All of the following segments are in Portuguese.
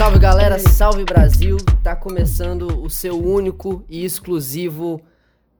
Salve galera, salve Brasil! Tá começando o seu único e exclusivo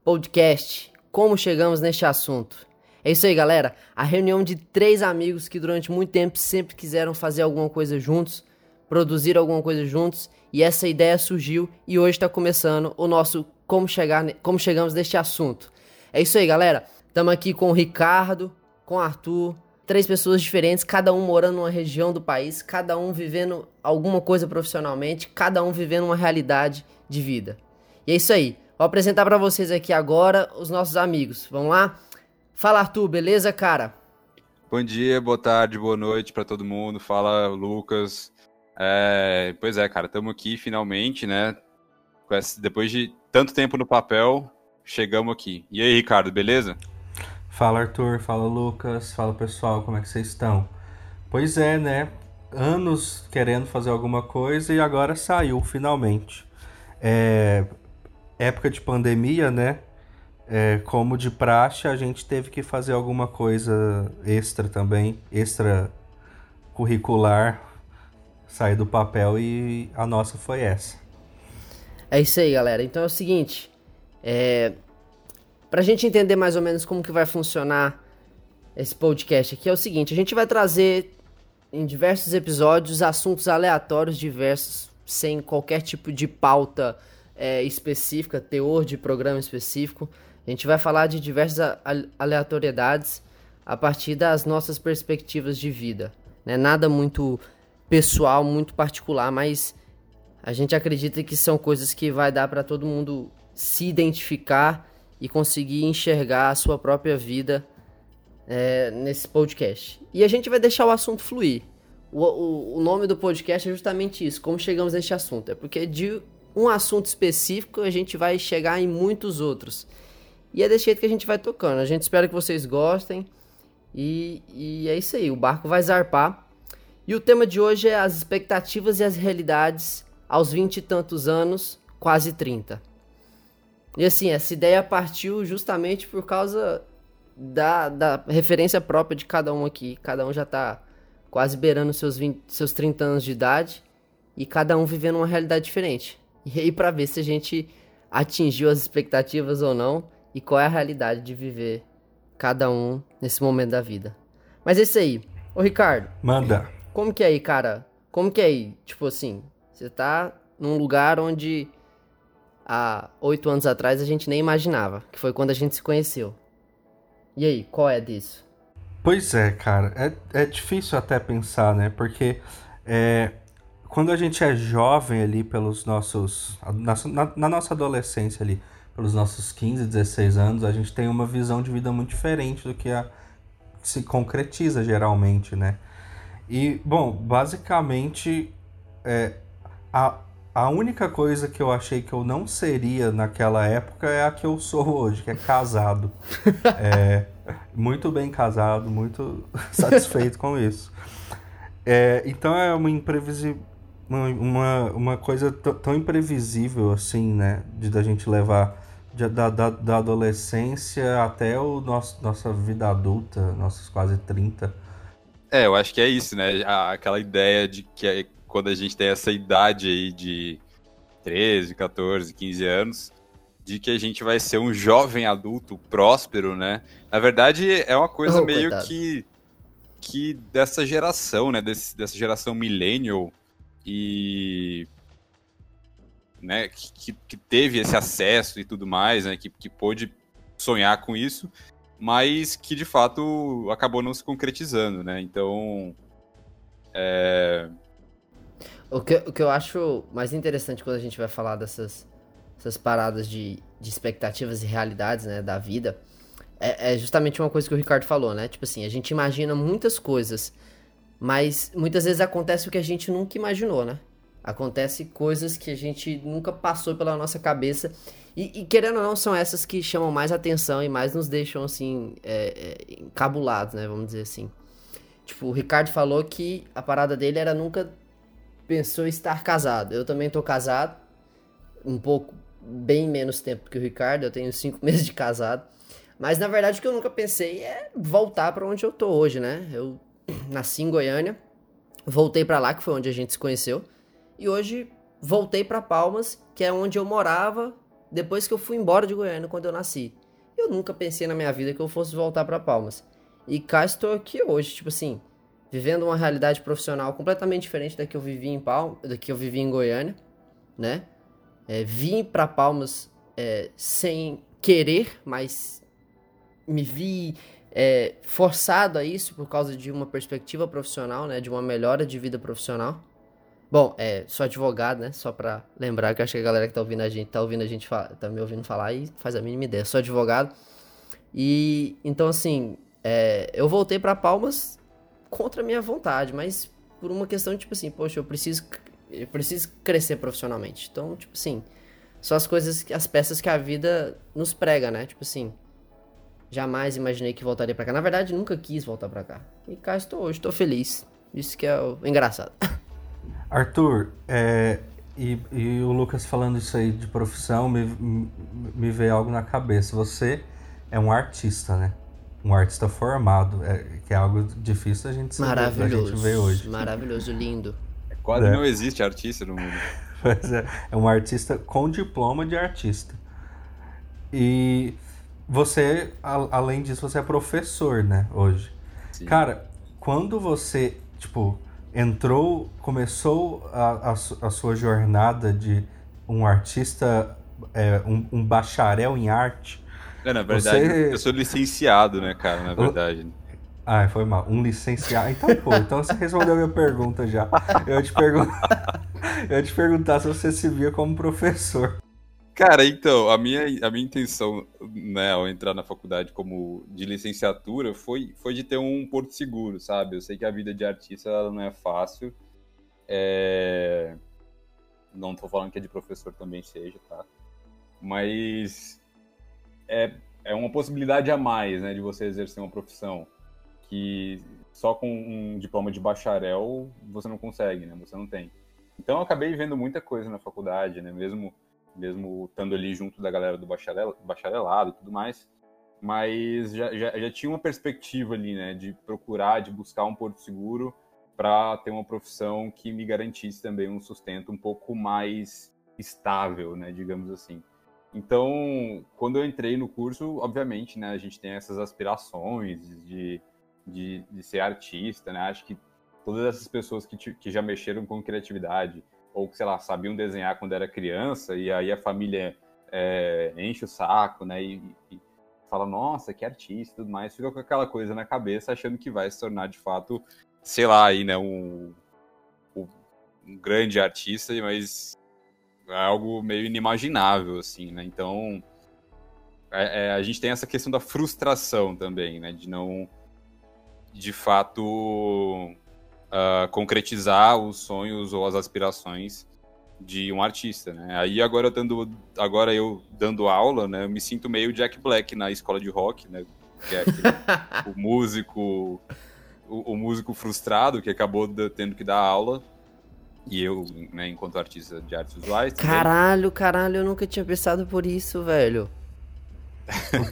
podcast. Como chegamos neste assunto? É isso aí, galera. A reunião de três amigos que durante muito tempo sempre quiseram fazer alguma coisa juntos, produzir alguma coisa juntos, e essa ideia surgiu e hoje está começando o nosso como chegar, como chegamos neste assunto. É isso aí, galera. Estamos aqui com o Ricardo, com o Arthur, três pessoas diferentes, cada um morando numa região do país, cada um vivendo alguma coisa profissionalmente, cada um vivendo uma realidade de vida. E é isso aí. Vou apresentar para vocês aqui agora os nossos amigos. Vamos lá? Fala, Arthur, beleza, cara? Bom dia, boa tarde, boa noite para todo mundo. Fala, Lucas. É, pois é, cara, estamos aqui finalmente, né? Depois de tanto tempo no papel, chegamos aqui. E aí, Ricardo, beleza? Fala Arthur, fala Lucas, fala pessoal, como é que vocês estão? Pois é, né? Anos querendo fazer alguma coisa e agora saiu finalmente. É... Época de pandemia, né? É, como de praxe, a gente teve que fazer alguma coisa extra também, extra curricular, sair do papel e a nossa foi essa. É isso aí, galera. Então é o seguinte, é, para a gente entender mais ou menos como que vai funcionar esse podcast aqui, é o seguinte: a gente vai trazer em diversos episódios assuntos aleatórios diversos, sem qualquer tipo de pauta é, específica, teor de programa específico. A gente vai falar de diversas aleatoriedades a partir das nossas perspectivas de vida. Né? Nada muito pessoal, muito particular, mas a gente acredita que são coisas que vai dar para todo mundo se identificar e conseguir enxergar a sua própria vida é, nesse podcast. E a gente vai deixar o assunto fluir. O, o, o, nome do podcast é justamente isso, como chegamos neste assunto. É porque de um assunto específico a gente vai chegar em muitos outros. E é desse jeito que a gente vai tocando. A gente espera que vocês gostem. E, e é isso aí, o barco vai zarpar. E o tema de hoje é as expectativas e as realidades aos vinte e tantos anos, quase 30. E assim, essa ideia partiu justamente por causa da, da referência própria de cada um aqui. Cada um já tá quase beirando seus, 20, seus 30 anos de idade e cada um vivendo uma realidade diferente. E aí, para ver se a gente atingiu as expectativas ou não e qual é a realidade de viver cada um nesse momento da vida. Mas é isso aí. Ô, Ricardo. Manda. Como que é aí, cara? Como que é aí? Tipo assim, você tá num lugar onde há oito anos atrás a gente nem imaginava, que foi quando a gente se conheceu. E aí, qual é disso? Pois é, cara, é, é difícil até pensar, né? Porque é, quando a gente é jovem ali pelos nossos. Na, na, nossa adolescência ali, pelos nossos 15, 16 anos, a gente tem uma visão de vida muito diferente do que a, se concretiza geralmente, né? E, bom, basicamente, é, a, a única coisa que eu achei que eu não seria naquela época é a que eu sou hoje, que é casado. é, muito bem casado, muito satisfeito com isso. É, então é uma imprevisível. Uma, uma coisa tão imprevisível assim, né? De da gente levar de, da, da, da adolescência até o nosso, nossa vida adulta, nossos quase 30. É, eu acho que é isso, né? Aquela ideia de que é quando a gente tem essa idade aí de 13, 14, 15 anos, de que a gente vai ser um jovem adulto próspero, né? Na verdade, é uma coisa oh, meio coitado. que que dessa geração, né, Desse, dessa geração millennial e né, que, que teve esse acesso e tudo mais, né, que, que pôde sonhar com isso, mas que de fato acabou não se concretizando, né? Então, é, o que, o que eu acho mais interessante quando a gente vai falar dessas, essas paradas de, de expectativas e realidades, né, da vida, é, é, justamente uma coisa que o Ricardo falou, né? Tipo assim, a gente imagina muitas coisas, mas muitas vezes acontece o que a gente nunca imaginou, né? Acontece coisas que a gente nunca passou pela nossa cabeça. E, e querendo ou não, são essas que chamam mais atenção e mais nos deixam, assim, é, é, encabulados, né? Vamos dizer assim. Tipo, o Ricardo falou que a parada dele era nunca pensou estar casado. Eu também tô casado, um pouco, bem menos tempo que o Ricardo, eu tenho cinco meses de casado. Mas na verdade o que eu nunca pensei é voltar para onde eu tô hoje, né? Eu nasci em Goiânia, voltei para lá, que foi onde a gente se conheceu. e hoje voltei para Palmas, que é onde eu morava depois que eu fui embora de Goiânia quando eu nasci. Eu nunca pensei na minha vida que eu fosse voltar para Palmas. E cá estou aqui hoje, tipo assim, vivendo uma realidade profissional completamente diferente da que eu vivi em Palmas, da que eu vivi em Goiânia, né? É, vim para Palmas é, sem querer, mas me vi é, forçado a isso por causa de uma perspectiva profissional, né? De uma melhora de vida profissional. Bom, é, sou advogado, né? Só pra lembrar que acho que a galera que tá ouvindo a gente, tá ouvindo a gente, tá me ouvindo falar e faz a mínima ideia. Sou advogado. E, então assim, é, eu voltei para Palmas contra a minha vontade, mas por uma questão, tipo assim, poxa, eu preciso, eu preciso crescer profissionalmente. Então, tipo assim, são as coisas, as peças que a vida nos prega, né? Tipo assim, jamais imaginei que voltaria para cá. Na verdade, nunca quis voltar para cá. E cá estou hoje, estou feliz. Isso que é o engraçado. Arthur, é, e, e, o Lucas falando isso aí de profissão, me, me veio algo na cabeça. Você é um artista, né? Um artista formado, é, que é algo difícil a gente, Maravilhoso. a gente ver hoje. Maravilhoso, lindo. É, quase é. não existe artista no mundo. Pois é, é um artista com diploma de artista. E você, a, além disso, você é professor, né, hoje. Sim. Cara, quando você, tipo, entrou, começou a, a, a sua jornada de um artista, é, um, um, bacharel em arte. É, na verdade, você... eu sou licenciado, né, cara, na verdade. Ah, foi mal. Um licenciado. Então, pô, então você respondeu a minha pergunta já. Eu ia te, pergun... eu te perguntar se você se via como professor. Cara, então, a minha, a minha intenção, né, ao entrar na faculdade como de licenciatura foi, foi de ter um porto seguro, sabe? Eu sei que a vida de artista ela não é fácil. É... Não tô falando que é de professor também seja, tá? Mas é, é uma possibilidade a mais, né, de você exercer uma profissão que só com um diploma de bacharel você não consegue, né? Você não tem. Então eu acabei vendo muita coisa na faculdade, né? Mesmo mesmo estando ali junto da galera do bacharel, bacharelado e tudo mais, mas já, já, já, tinha uma perspectiva ali, né, de procurar, de buscar um porto seguro para ter uma profissão que me garantisse também um sustento um pouco mais estável, né, digamos assim. Então, quando eu entrei no curso, obviamente, né, a gente tem essas aspirações de, de, de ser artista, né, acho que todas essas pessoas que, que já mexeram com criatividade, ou que, sei lá, sabiam desenhar quando era criança, e aí a família é, enche o saco, né? E, e, fala, nossa, que artista e tudo mais, fica com aquela coisa na cabeça, achando que vai se tornar de fato, sei lá, aí, né, um, um grande artista, mas é algo meio inimaginável, assim, né? Então, é, é, a gente tem essa questão da frustração também, né? De não, de fato, uh, concretizar os sonhos ou as aspirações de um artista, né? Aí agora eu dando, agora eu dando aula, né? Eu me sinto meio Jack Black na escola de rock, né? Que é aquele, o músico, o, o, músico frustrado que acabou tendo que dar aula. E eu, né, enquanto artista de artes visuais. Também. Caralho, caralho, eu nunca tinha pensado por isso, velho.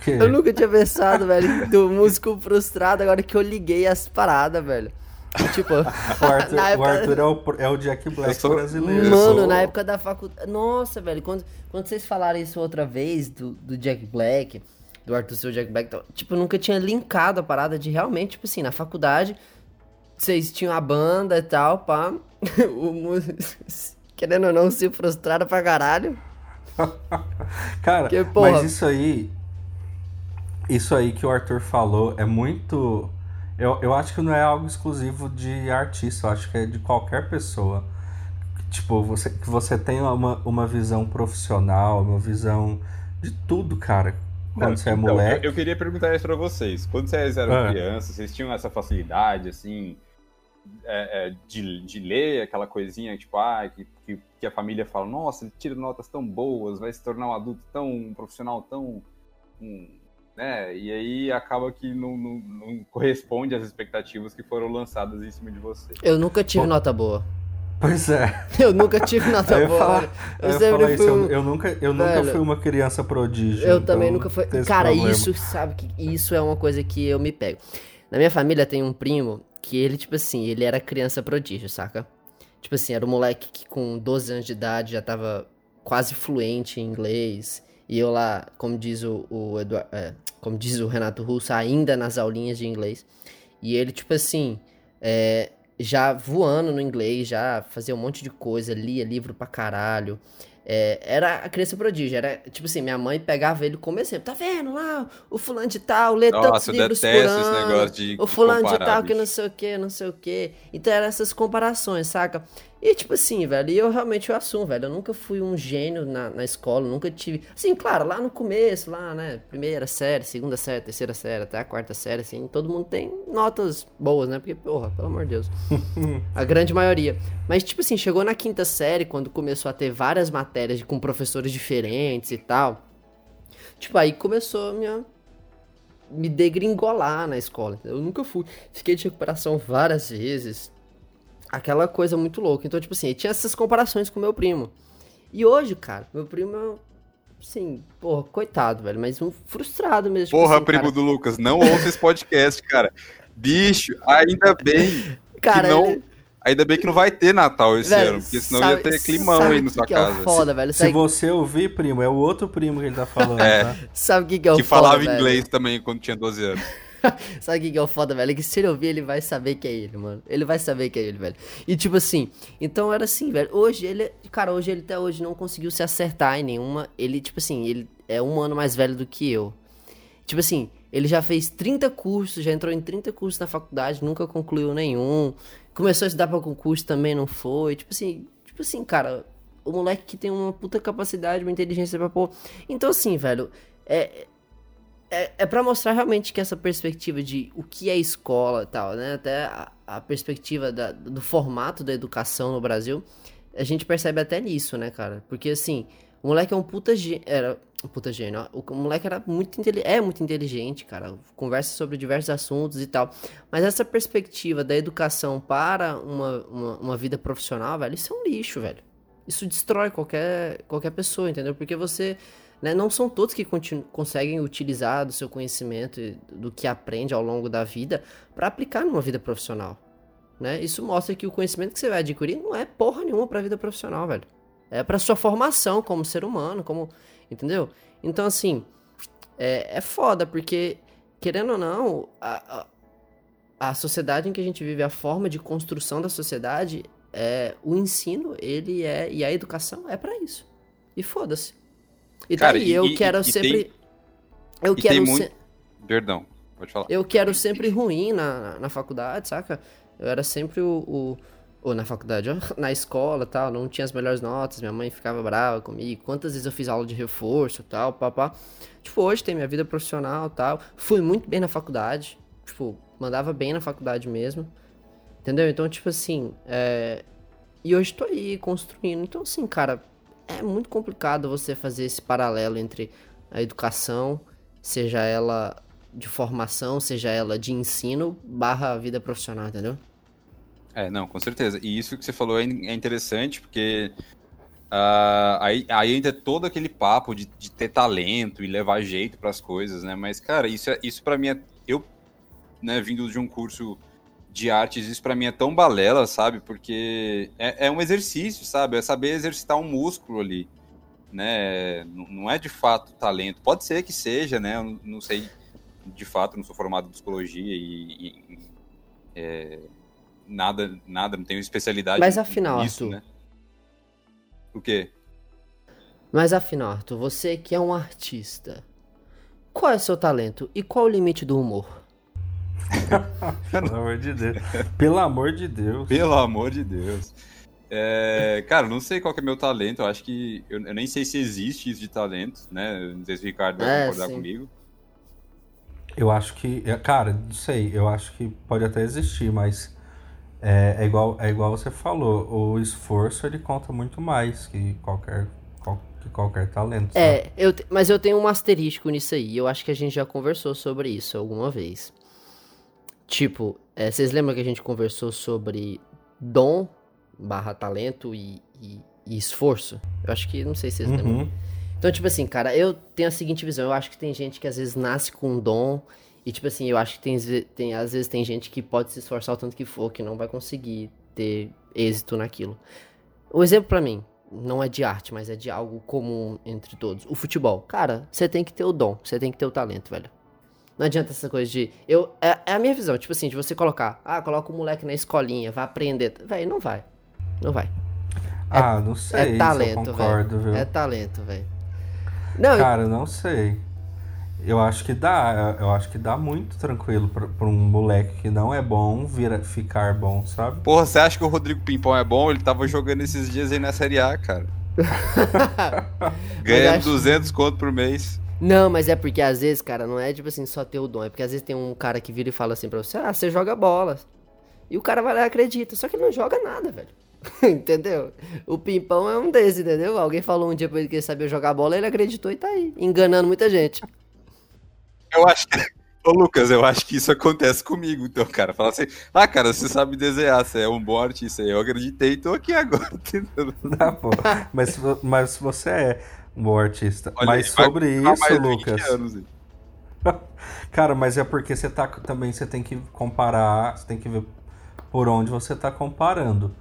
eu nunca tinha pensado, velho, do músico frustrado, agora que eu liguei as paradas, velho. Tipo, o Arthur, época... o Arthur é, o, é, o, Jack Black sou... brasileiro. Mano, na época da faculdade. Nossa, velho, quando, quando vocês falaram isso outra vez do, do Jack Black, do Arthur ser o Jack Black, tipo, eu nunca tinha linkado a parada de realmente, tipo assim, na faculdade, vocês tinham a banda e tal, pá. o, querendo ou não, se frustraram pra caralho. Cara, Porque, mas isso aí. Isso aí que o Arthur falou é muito eu, eu acho que não é algo exclusivo de artista, eu acho que é de qualquer pessoa. Tipo, você, que você tenha uma, uma visão profissional, uma visão de tudo, cara. Quando não, você é então, moleque. Eu, eu, queria perguntar isso pra vocês. Quando vocês eram ah. crianças, vocês tinham essa facilidade, assim, é, é, de, de ler aquela coisinha, tipo, ah, que, que, que, a família fala, nossa, ele tira notas tão boas, vai se tornar um adulto tão um profissional tão. Um, né? E aí acaba que não, não, não, corresponde às expectativas que foram lançadas em cima de você. Eu nunca tive Bom, nota boa. Pois é. Eu nunca tive nota boa. Falar, eu, eu sempre fui. Um... Eu, nunca, eu nunca fui uma criança prodígio. Eu então também nunca fui. Cara, problema. isso, sabe, que isso é uma coisa que eu me pego. Na minha família tem um primo que ele, tipo assim, ele era criança prodígio, saca? Tipo assim, era um moleque que com 12 anos de idade já tava quase fluente em inglês. E eu lá, como diz o, o é, como diz o Renato Russo, ainda nas aulinhas de inglês. E ele, tipo assim, é, já voando no inglês, já fazia um monte de coisa, lia livro pra caralho. É, era a criança prodígio, era tipo assim, minha mãe pegava ele como exemplo, tá vendo lá, o fulano de tal, lê Nossa, tantos livros por ano, de, o fulano de, de tal que não sei o que, não sei o que. Então eram essas comparações, saca? E tipo assim, velho, e eu realmente eu assumo, velho, eu nunca fui um gênio na, na escola, nunca tive. Assim, claro, lá no começo, lá, né, primeira série, segunda série, terceira série, até a quarta série, assim, todo mundo tem notas boas, né? Porque, porra, pelo amor de Deus. a grande maioria. Mas, tipo assim, chegou na quinta série, quando começou a ter várias matérias com professores diferentes e tal. Tipo, aí começou a minha. Me degringolar na escola. Eu nunca fui. Fiquei de recuperação várias vezes aquela coisa muito louca. Então, tipo assim, tinha essas comparações com meu primo. E hoje, cara, meu primo é Sim, porra, coitado, velho, mas um frustrado mesmo. Tipo porra, tipo assim, primo cara... do Lucas, não ouça esse podcast, cara. Bicho, ainda bem cara, que não. Ele... Ainda bem que não vai ter Natal esse velho, ano, porque senão sabe, ia ter climão aí na sua que casa. É foda, velho. Se você ouvir, primo, é o outro primo que ele tá falando, é. tá? Sabe o que, que é o que foda, falava velho? inglês também quando tinha 12 anos. Sabe o que é o foda, velho? É que se ele ouvir, ele vai saber que é ele, mano. Ele vai saber que é ele, velho. E tipo assim, então era assim, velho. Hoje ele, cara, hoje ele até hoje não conseguiu se acertar em nenhuma. Ele, tipo assim, ele é um ano mais velho do que eu. Tipo assim, ele já fez 30 cursos, já entrou em 30 cursos na faculdade, nunca concluiu nenhum. Começou a estudar pra concurso, também não foi. Tipo assim, tipo assim, cara, o moleque que tem uma puta capacidade, uma inteligência pra pôr. Então assim, velho, é é, é para mostrar realmente que essa perspectiva de o que é escola e tal, né? Até a, a perspectiva da, do formato da educação no Brasil, a gente percebe até nisso, né, cara? Porque assim, o moleque é um puta gênio. Era um puta gênio. O moleque era muito é muito inteligente, cara. Conversa sobre diversos assuntos e tal. Mas essa perspectiva da educação para uma, uma, uma vida profissional, velho, isso é um lixo, velho. Isso destrói qualquer, qualquer pessoa, entendeu? Porque você né? Não são todos que conseguem utilizar do seu conhecimento e do que aprende ao longo da vida para aplicar numa vida profissional. Né? Isso mostra que o conhecimento que você vai adquirir não é porra nenhuma para a vida profissional, velho. É para sua formação como ser humano, como, entendeu? Então assim, é, é foda porque querendo ou não, a, a, a sociedade em que a gente vive, a forma de construção da sociedade, é o ensino, ele é e a educação é para isso. E foda-se. E Cara, daí, eu e, quero e, sempre. Tem... Eu quero muito... Perdão, pode falar. Eu quero sempre ruim na, na faculdade, saca? Eu era sempre o. o... Ou na faculdade, na escola tal, não tinha as melhores notas, minha mãe ficava brava comigo. Quantas vezes eu fiz aula de reforço tal, papá. Tipo, hoje tem minha vida profissional tal. Fui muito bem na faculdade. Tipo, mandava bem na faculdade mesmo. Entendeu? Então, tipo assim, é... E hoje tô aí construindo. Então, assim, cara, é muito complicado você fazer esse paralelo entre a educação, seja ela de formação, seja ela de ensino, barra vida profissional, entendeu? É, não, com certeza. E isso que você falou é, é interessante, porque uh, aí, aí entra todo aquele papo de, de ter talento e levar jeito para as coisas, né? Mas, cara, isso, é, isso para mim é. Eu, né, vindo de um curso de artes, isso para mim é tão balela, sabe? Porque é, é, um exercício, sabe? É saber exercitar um músculo ali, né? Não é de fato talento. Pode ser que seja, né? Eu não sei, de fato, não sou formado em psicologia e, e é, nada, nada, não tenho especialidade Mas afinal, nisso, Arthur... né? O quê? Mas afinal, Arthur, você que é um artista, qual é o seu talento e qual o limite do humor? Pelo amor de Deus. Pelo amor de Deus. Pelo amor de Deus. É, cara, não sei qual é meu talento. Eu acho que. Eu, eu, nem sei se existe isso de talento, né? Não sei se o Ricardo vai é, concordar sim. comigo. Eu acho que. É, cara, não sei. Eu acho que pode até existir, mas. É, é, igual, é igual você falou. O esforço ele conta muito mais que qualquer, qual, que qualquer talento. É, eu, mas eu tenho um asterisco nisso aí. Eu acho que a gente já conversou sobre isso alguma vez. Tipo, é, vocês lembram que a gente conversou sobre dom barra talento e, e, e esforço? Eu acho que, não sei se vocês uhum. lembram. Então, tipo assim, cara, eu tenho a seguinte visão. Eu acho que tem gente que às vezes nasce com um dom E tipo assim, eu acho que tem, tem, às vezes tem gente que pode se esforçar o tanto que for, que não vai conseguir ter êxito naquilo. O exemplo para mim, não é de arte, mas é de algo comum entre todos. O futebol. Cara, você tem que ter o dom, você tem que ter o talento, velho. Não adianta essa coisa de. Eu, é, é, a minha visão, tipo assim, de você colocar. Ah, coloca o moleque na escolinha, vai aprender. Velho, não vai. Não vai. É, ah, não sei. É talento, velho. É talento, velho. Cara, eu... não sei. Eu acho que dá, eu acho que dá muito tranquilo pra, pra, um moleque que não é bom vira, ficar bom, sabe? Porra, você acha que o Rodrigo Pimpão é bom? Ele tava jogando esses dias aí na Série A, cara. Ganhando acho... 200 conto por mês. Não, mas é porque às vezes, cara, não é tipo assim só ter o dom. É porque às vezes tem um cara que vira e fala assim pra você: Ah, você joga bola. E o cara vai lá e acredita. Só que ele não joga nada, velho. entendeu? O Pimpão é um desses, entendeu? Alguém falou um dia pra ele que ele sabia jogar bola, ele acreditou e tá aí, enganando muita gente. Eu acho que. Ô, Lucas, eu acho que isso acontece comigo, então, cara. Fala assim, ah, cara, você sabe desenhar, você é um bom artista. Eu acreditei e tô aqui agora, entendeu? Não, pô. Mas, mas você é bom artista. Olha, mas sobre isso, Lucas. Anos, cara, mas é porque você tá. Também você tem que comparar, você tem que ver por onde você tá comparando.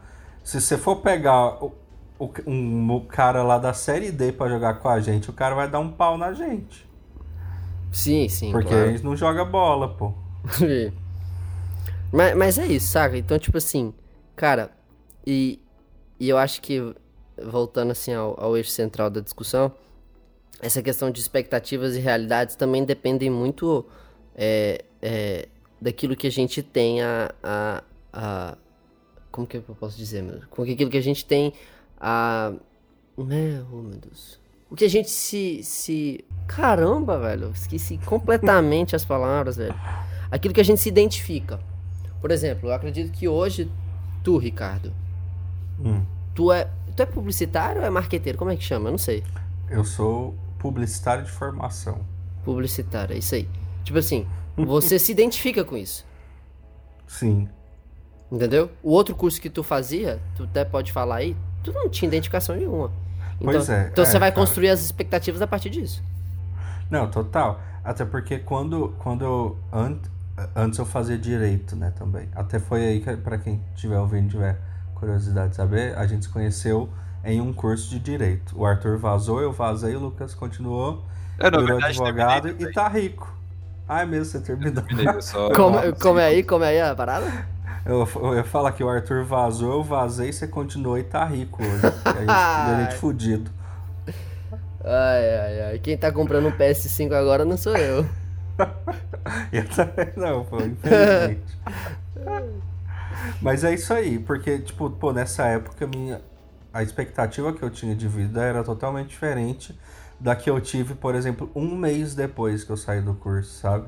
Se você for pegar o, o, um, cara lá da série D para jogar com a gente, o cara vai dar um pau na gente. Sim, sim. Porque claro. eles não joga bola, pô. mas, mas é isso, saca? Então, tipo assim, cara, e, e eu acho que, voltando assim ao, ao eixo central da discussão, essa questão de expectativas e realidades também dependem muito é, é, daquilo que a gente tem a, a, a, Como que eu posso dizer, meu? Com aquilo que a gente tem a. Né? Oh, meu Deus. O que a gente se, se Caramba, velho, esqueci completamente as palavras, velho. Aquilo que a gente se identifica. Por exemplo, eu acredito que hoje, tu, Ricardo, hum. tu, é, tu é publicitário ou é marqueteiro? Como é que chama? Eu não sei. Eu sou publicitário de formação. Publicitário, é isso aí. Tipo assim, você se identifica com isso. Sim. Entendeu? O outro curso que tu fazia, tu até pode falar aí, tu não tinha identificação nenhuma. Então, pois é. Então é, você vai cara. construir as expectativas a partir disso. Não, total. Até porque quando, quando eu, an antes eu fazia direito, né, também. Até foi aí que, para quem tiver ouvindo, tiver curiosidade de saber, a gente se conheceu em um curso de direito. O Arthur vazou, eu vazei, o Lucas continuou, é, virou verdade, advogado e tá rico. Ah, é mesmo, você terminou. como, como é aí? Como é aí a parada? Eu, eu ia falar que o Arthur vazou, eu vazei, você continuou e tá rico hoje. a gente, a gente fudido. Ai, ai, ai. Quem tá comprando um PS5 agora não sou eu. eu também não, pô, infelizmente. Mas é isso aí, porque, tipo, pô, nessa época minha, a expectativa que eu tinha de vida era totalmente diferente da que eu tive, por exemplo, um mês depois que eu saí do curso, sabe?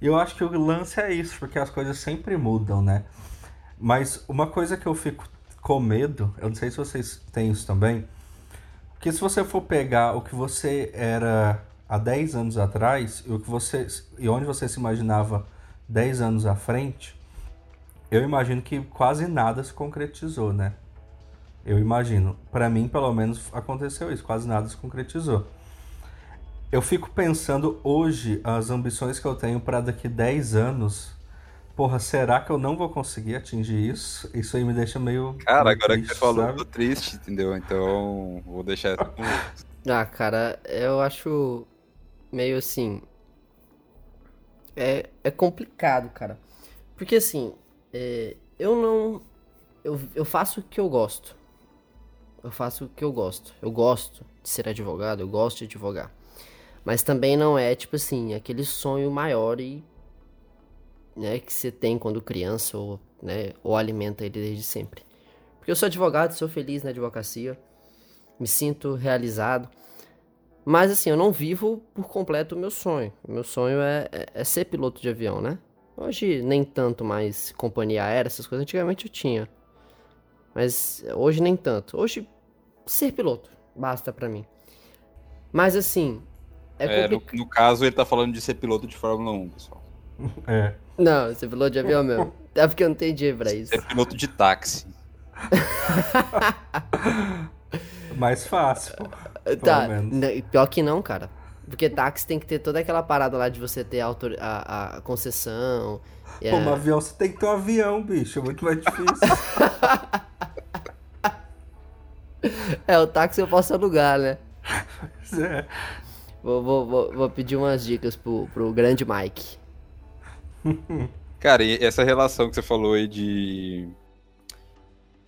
E eu acho que o lance é isso, porque as coisas sempre mudam, né? Mas uma coisa que eu fico com medo, eu não sei se vocês têm isso também, porque se você for pegar o que você era há 10 anos atrás e o que você e onde você se imaginava 10 anos à frente, eu imagino que quase nada se concretizou, né? Eu imagino. Para mim, pelo menos, aconteceu isso, quase nada se concretizou. Eu fico pensando hoje as ambições que eu tenho para daqui 10 anos porra, será que eu não vou conseguir atingir isso? Isso aí me deixa meio. Cara, meio agora triste, que você falou, sabe? tô triste, entendeu? Então, vou deixar com. ah, cara, eu acho meio assim. É, é complicado, cara. Porque assim, é, eu não. Eu, eu faço o que eu gosto. Eu faço o que eu gosto. Eu gosto de ser advogado, eu gosto de advogar. Mas também não é, tipo assim, aquele sonho maior e né, que você tem quando criança ou, né, ou alimenta ele desde sempre. Porque eu sou advogado, sou feliz na advocacia, me sinto realizado. Mas assim, eu não vivo por completo o meu sonho. O meu sonho é, é, é ser piloto de avião, né? Hoje nem tanto mais companhia aérea, essas coisas. Antigamente eu tinha. Mas hoje nem tanto. Hoje, ser piloto basta para mim. Mas assim. É, é no, no, caso, ele tá falando de ser piloto de Fórmula 1, pessoal. É. Não, você piloto de avião mesmo. É porque eu não entendi pra isso. É piloto de táxi. Mais fácil. Tá, pior que não, cara. Porque táxi tem que ter toda aquela parada lá de você ter a, autor... a, a concessão. Pô, um avião você tem que ter um avião, bicho. É muito mais difícil. é, o táxi eu posso alugar, né? É. Vou, vou, vou, vou, pedir umas dicas pro, pro grande Mike. Cara, e essa relação que você falou aí de,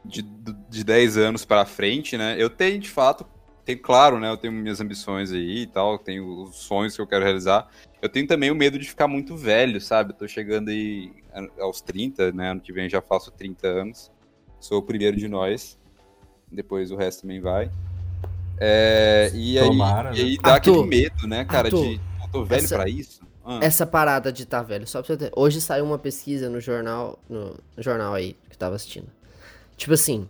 de, de 10 anos para frente, né? Eu tenho, de fato, tenho, claro, né? Eu tenho minhas ambições aí e tal, tenho os sonhos que eu quero realizar. Eu tenho também o medo de ficar muito velho, sabe? Eu tô chegando aí aos 30, né? Ano que vem já faço 30 anos. Sou o primeiro de nós. Depois o resto também vai. É, e Tomara, aí, e aí dá Arthur, aquele medo, né, cara, Arthur, de eu tô velho essa, pra isso. Ah. Essa parada de estar tá velho, só pra você ter. Hoje saiu uma pesquisa no jornal, no, no jornal aí que eu tava assistindo. Tipo assim,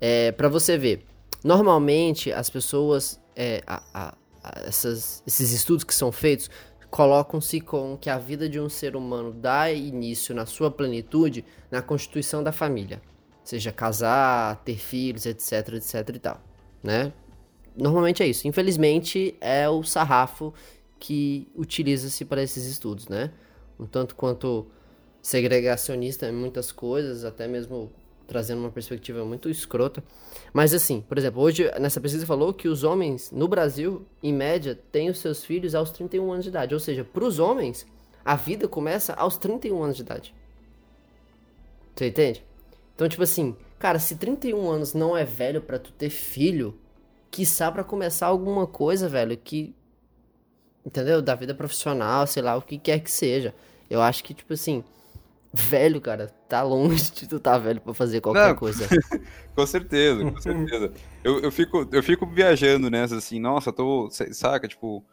é, para você ver, normalmente as pessoas, é, a, a, a, essas, esses estudos que são feitos, colocam-se com que a vida de um ser humano dá início na sua plenitude na constituição da família. Seja casar, ter filhos, etc, etc e tal, né? Normalmente é isso. Infelizmente, é o sarrafo que utiliza-se para esses estudos, né? Um tanto quanto segregacionista em muitas coisas, até mesmo trazendo uma perspectiva muito escrota. Mas assim, por exemplo, hoje nessa pesquisa falou que os homens no Brasil, em média, têm os seus filhos aos 31 anos de idade. Ou seja, para os homens, a vida começa aos 31 anos de idade. Você entende? Então, tipo assim, cara, se 31 anos não é velho para tu ter filho, quiçá para começar alguma coisa, velho, que. Entendeu? Da vida profissional, sei lá, o que quer que seja. Eu acho que, tipo assim, velho, cara, tá longe de tu tá velho pra fazer qualquer Não, coisa. com certeza, com certeza. Eu, eu, fico, eu fico viajando nessa, assim, nossa, tô, saca, tipo,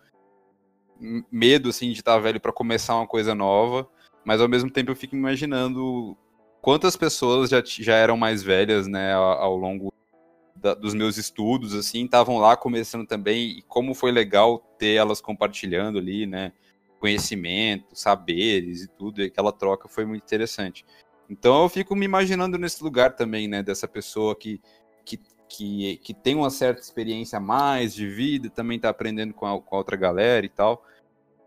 medo, assim, de estar tá velho para começar uma coisa nova, mas ao mesmo tempo eu fico imaginando quantas pessoas já, já eram mais velhas, né, ao, longo da, dos meus estudos, assim, estavam lá começando também, e como foi legal ter elas compartilhando ali, né, conhecimento, saberes e tudo, e aquela troca foi muito interessante. Então eu fico me imaginando nesse lugar também, né, dessa pessoa que, que, que, que tem uma certa experiência a mais de vida, também está aprendendo com a, com a, outra galera e tal.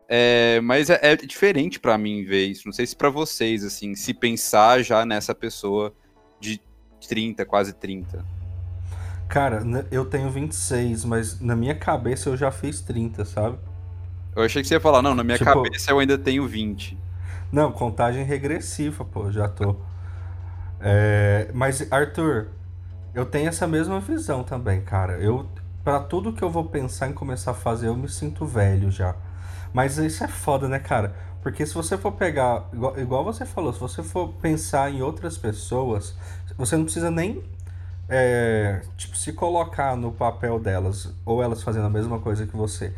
É, mas é, é diferente para mim ver isso. Não sei se para vocês, assim, se pensar já nessa pessoa de 30, quase 30. Cara, eu tenho 26, mas na minha cabeça eu já fiz 30, sabe? Eu achei que você ia falar, não, na minha tipo, cabeça eu ainda tenho 20. Não, contagem regressiva, pô, já tô. É, mas, Arthur, eu tenho essa mesma visão também, cara. Eu, para tudo que eu vou pensar em começar a fazer, eu me sinto velho já. Mas isso é foda, né, cara? Porque se você for pegar, igual, igual você falou, se você for pensar em outras pessoas, você não precisa nem é, tipo, se colocar no papel delas, ou elas fazendo a mesma coisa que você.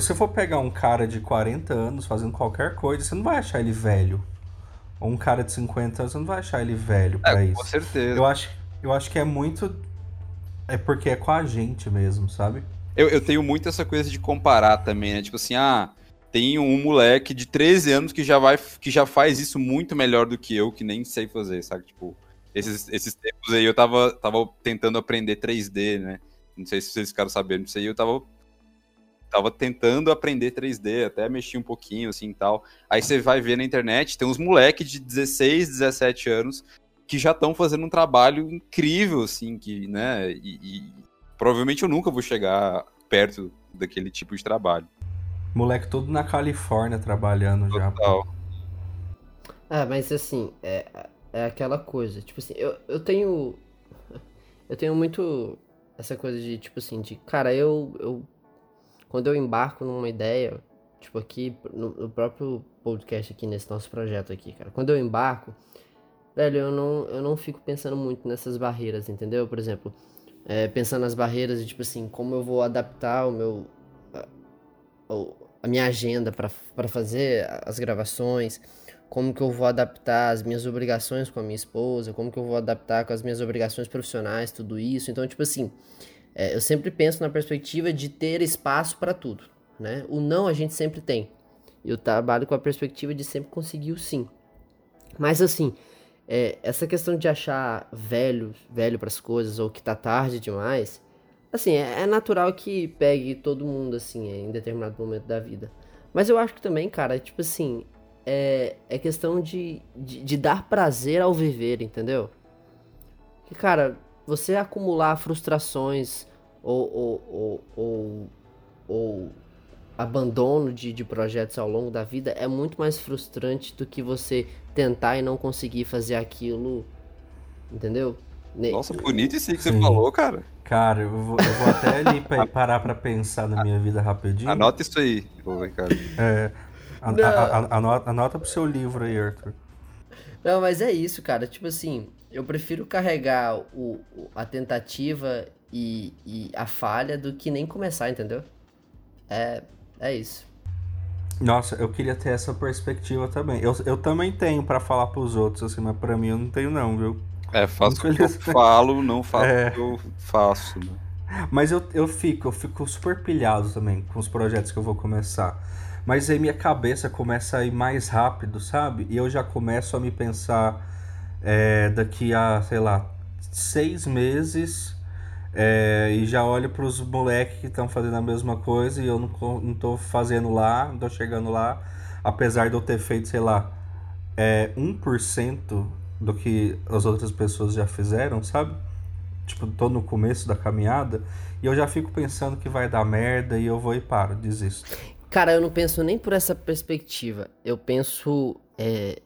Se você for pegar um cara de 40 anos fazendo qualquer coisa, você não vai achar ele velho. Ou um cara de 50 anos, você não vai achar ele velho pra é, isso. Com certeza. Eu acho, eu acho que é muito. É porque é com a gente mesmo, sabe? Eu, eu tenho muito essa coisa de comparar também, né? Tipo assim, ah, tem um moleque de 13 anos que já, vai, que já faz isso muito melhor do que eu, que nem sei fazer, sabe? Tipo, esses, esses tempos aí eu tava, tava tentando aprender 3D, né? Não sei se vocês ficaram sabendo disso aí, eu tava, tava tentando aprender 3D, até mexi um pouquinho assim e tal. Aí você vai ver na internet, tem uns moleques de 16, 17 anos que já estão fazendo um trabalho incrível, assim, que, né? E, e, provavelmente eu nunca vou chegar perto daquele tipo de trabalho. Moleque todo na Califórnia trabalhando Total. já. Ah, mas assim, é, é aquela coisa. Tipo assim, eu, eu tenho. Eu tenho muito essa coisa de, tipo assim, de. Cara, eu. eu quando eu embarco numa ideia, tipo aqui, no, no próprio podcast aqui, nesse nosso projeto aqui, cara. Quando eu embarco, velho, eu não, eu não fico pensando muito nessas barreiras, entendeu? Por exemplo, é, pensando nas barreiras e, tipo assim, como eu vou adaptar o meu. a, a minha agenda para fazer as gravações como que eu vou adaptar as minhas obrigações com a minha esposa, como que eu vou adaptar com as minhas obrigações profissionais, tudo isso. Então, tipo assim, é, eu sempre penso na perspectiva de ter espaço para tudo, né? O não a gente sempre tem. Eu trabalho com a perspectiva de sempre conseguir o sim. Mas assim, é, essa questão de achar velho, velho para as coisas ou que tá tarde demais, Assim, é, é natural que pegue todo mundo, assim, em determinado momento da vida. Mas eu acho que também, cara, tipo assim, é, é questão de, de, de dar prazer ao viver, entendeu? Que, cara, você acumular frustrações ou, ou, ou, ou, ou abandono de, de projetos ao longo da vida é muito mais frustrante do que você tentar e não conseguir fazer aquilo, entendeu? Nossa, bonito isso aí que Sim. você falou, cara. Cara, eu vou, eu vou até ali parar pra pensar na minha vida rapidinho. Anota isso aí, Ricardo. É, anota, anota pro seu livro aí, Arthur. Não, mas é isso, cara. Tipo assim, eu prefiro carregar o, a tentativa e, e a falha do que nem começar, entendeu? É, é isso. Nossa, eu queria ter essa perspectiva também. Eu, eu também tenho para falar pros outros, assim, mas pra mim eu não tenho não, viu? É, faço o que eu falo, não faço é. o que eu faço, né? Mas eu, eu fico, eu fico super pilhado também com os projetos que eu vou começar. Mas aí minha cabeça começa a ir mais rápido, sabe? E eu já começo a me pensar é, daqui a, sei lá, seis meses é, e já olho para os moleques que estão fazendo a mesma coisa e eu não, não tô fazendo lá, não tô chegando lá, apesar de eu ter feito, sei lá, é, 1% do que as outras pessoas já fizeram, sabe? Tipo, tô no começo da caminhada e eu já fico pensando que vai dar merda e eu vou e paro, desisto. Cara, eu não penso nem por essa perspectiva. Eu penso. É...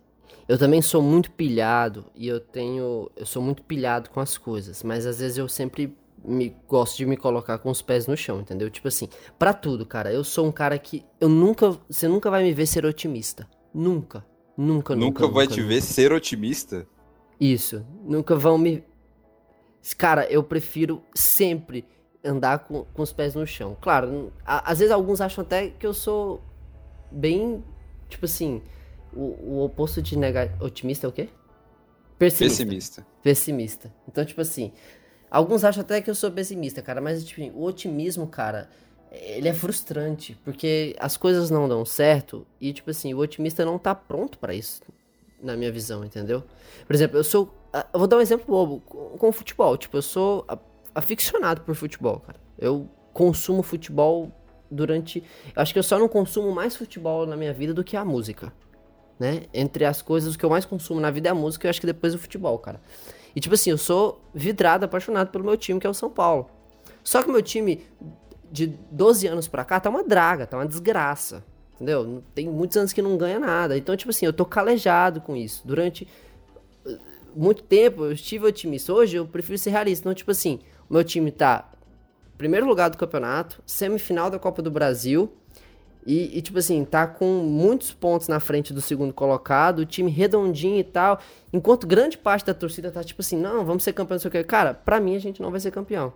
Eu também sou muito pilhado e eu tenho. Eu sou muito pilhado com as coisas, mas às vezes eu sempre me gosto de me colocar com os pés no chão, entendeu? Tipo assim, para tudo, cara. Eu sou um cara que eu nunca, você nunca vai me ver ser otimista. Nunca. Nunca, nunca. Nunca vai nunca, te nunca. ver ser otimista? Isso. Nunca vão me. Cara, eu prefiro sempre andar com, com os pés no chão. Claro, a, às vezes alguns acham até que eu sou bem. Tipo assim. O, o oposto de negar, otimista é o quê? Pessimista. Pessimista. Pessimista. Então, tipo assim. Alguns acham até que eu sou pessimista, cara, mas tipo, o otimismo, cara, ele é frustrante, porque as coisas não dão certo e, tipo assim, o otimista não tá pronto para isso, na minha visão, entendeu? Por exemplo, eu sou. Eu vou dar um exemplo bobo com, com o futebol. Tipo, eu sou aficionado por futebol, cara. Eu consumo futebol durante. Eu acho que eu só não consumo mais futebol na minha vida do que a música. Né? Entre as coisas que eu mais consumo na vida é a música, eu acho que depois o futebol, cara. E tipo assim, eu sou vidrado, apaixonado pelo meu time, que é o São Paulo. Só que meu time de 12 anos pra cá tá uma draga, tá uma desgraça. Entendeu? Tem muitos anos que não ganha nada. Então, tipo assim, eu tô calejado com isso. Durante uh, muito tempo eu estive otimista. Hoje eu prefiro ser realista. Então, tipo assim, o meu time tá primeiro lugar do campeonato, semifinal da Copa do Brasil. E, e, tipo assim, tá com muitos pontos na frente do segundo colocado, o time redondinho e tal. Enquanto grande parte da torcida tá tipo assim, não, vamos ser campeão, não sei o que. Cara, pra mim a gente não vai ser campeão.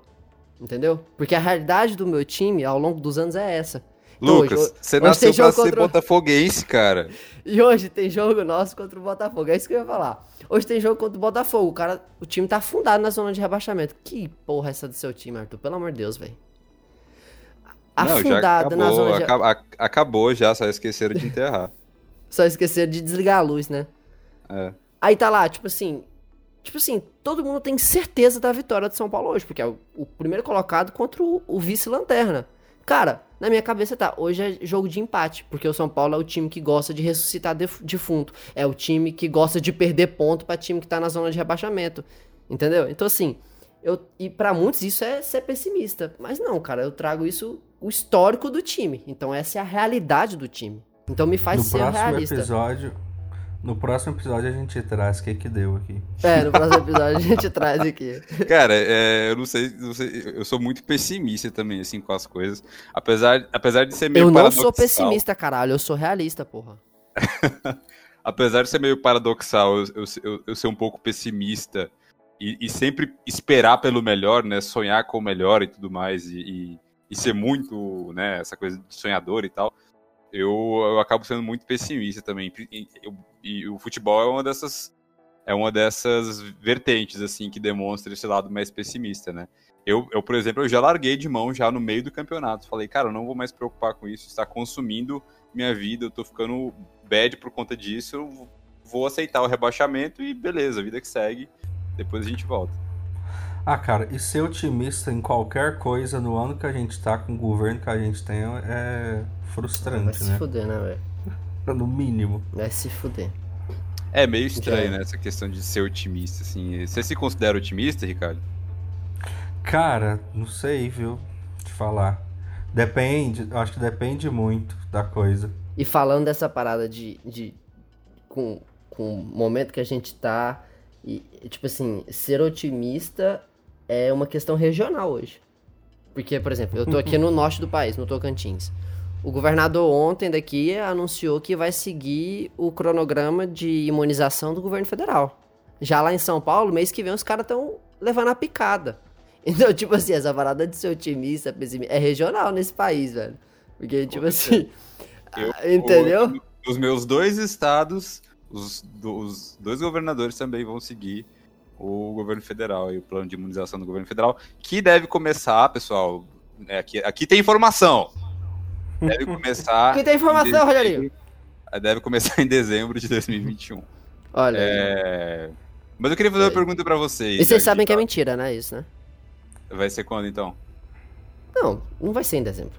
Entendeu? Porque a realidade do meu time ao longo dos anos é essa. Então, Lucas, hoje, você hoje nasceu pra contra... ser botafoguense, cara. E hoje tem jogo nosso contra o Botafogo. É isso que eu ia falar. Hoje tem jogo contra o Botafogo. O cara, o time tá afundado na zona de rebaixamento. Que porra é essa do seu time, Arthur? Pelo amor de Deus, velho. Afundado na zona de... Acabou, acabou já, só esqueceram de enterrar. só esqueceram de desligar a luz, né? É. Aí tá lá, tipo assim... Tipo assim, todo mundo tem certeza da vitória de São Paulo hoje, porque é o, o primeiro colocado contra o, o vice-lanterna. Cara, na minha cabeça tá, hoje é jogo de empate, porque o São Paulo é o time que gosta de ressuscitar defunto. É o time que gosta de perder ponto para time que tá na zona de rebaixamento. Entendeu? Então assim, eu e para muitos isso é ser pessimista, mas não, cara, eu trago isso o histórico do time. Então essa é a realidade do time. Então me faz no ser realista. Episódio, no próximo episódio a gente traz o que que deu aqui. É, no próximo episódio a gente traz aqui. Cara, é, eu não sei, não sei, eu sou muito pessimista também, assim, com as coisas. Apesar, apesar de ser meio Eu não sou pessimista, caralho, eu sou realista, porra. apesar de ser meio paradoxal, eu, eu, eu, eu ser um pouco pessimista e, e, sempre esperar pelo melhor, né, sonhar com o melhor e tudo mais, e, e, e ser muito, né, essa coisa de sonhador e tal eu, eu acabo sendo muito pessimista também. E, eu, e, o futebol é uma dessas é uma dessas vertentes assim que demonstra esse lado mais pessimista, né? Eu, eu, por exemplo, eu já larguei de mão já no meio do campeonato. Falei, cara, eu não vou mais preocupar com isso, está consumindo minha vida, eu tô ficando bad por conta disso, eu vou aceitar o rebaixamento e beleza, vida que segue. Depois a gente volta. Ah, cara, e ser otimista em qualquer coisa no ano que a gente tá, com o governo que a gente tem, é frustrante, Vai se né? fuder, né, velho? No mínimo. Vai se fuder. É meio estranho, Já. né? Essa questão de ser otimista, assim. Você se considera otimista, Ricardo? Cara, não sei, viu? Te falar. Depende, acho que depende muito da coisa. E falando dessa parada de. de com, com o momento que a gente tá. E, tipo assim, ser otimista é uma questão regional hoje. Porque, por exemplo, eu tô aqui no norte do país, no Tocantins. O governador ontem daqui anunciou que vai seguir o cronograma de imunização do governo federal. Já lá em São Paulo, mês que vem, os caras estão levando a picada. Então, tipo assim, essa parada de ser otimista, pessimista, é regional nesse país, velho. Porque, tipo assim. Eu- ah, entendeu? Os meus dois estados, os, os dois governadores também vão seguir o governo federal e o plano de imunização do governo federal, que deve começar, pessoal. é, aqui, aqui tem informação. Deve começar. Aqui tem informação, Rogerinho. Deve começar em dezembro de 2021. Olha. É, Mas eu queria fazer uma É. pergunta pra vocês. e vocês sabem que é tá- mentira, né? Isso, né? Vai ser quando então? Não, não vai ser em dezembro.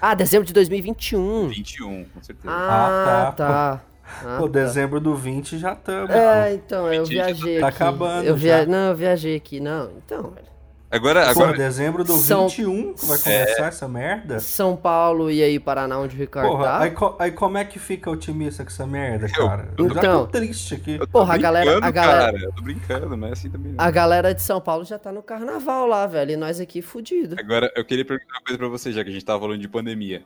Ah, dezembro de 2021. 21, com certeza. Ah, Ah, tá. Ah, Pô, tá. dezembro do 20 já estamos. É, então, eu Mentira, viajei tá aqui. acabando Eu via... já. Não, eu viajei aqui. Não, então, velho. Agora, Pô, agora dezembro do São- 21 que vai começar essa merda? São Paulo e aí Paraná, onde o Ricardo Porra, tá. aí, co- aí como é que fica otimista com essa merda, Eu- cara? Eu, já Então- tô triste aqui. eu tô Porra, a galera- a galera- cara. Eu tô brincando, mas assim também não. A galera de São Paulo já tá no carnaval lá, velho. E nós aqui fudido. Agora, eu queria perguntar uma coisa pra vocês, já que a gente tava falando de pandemia.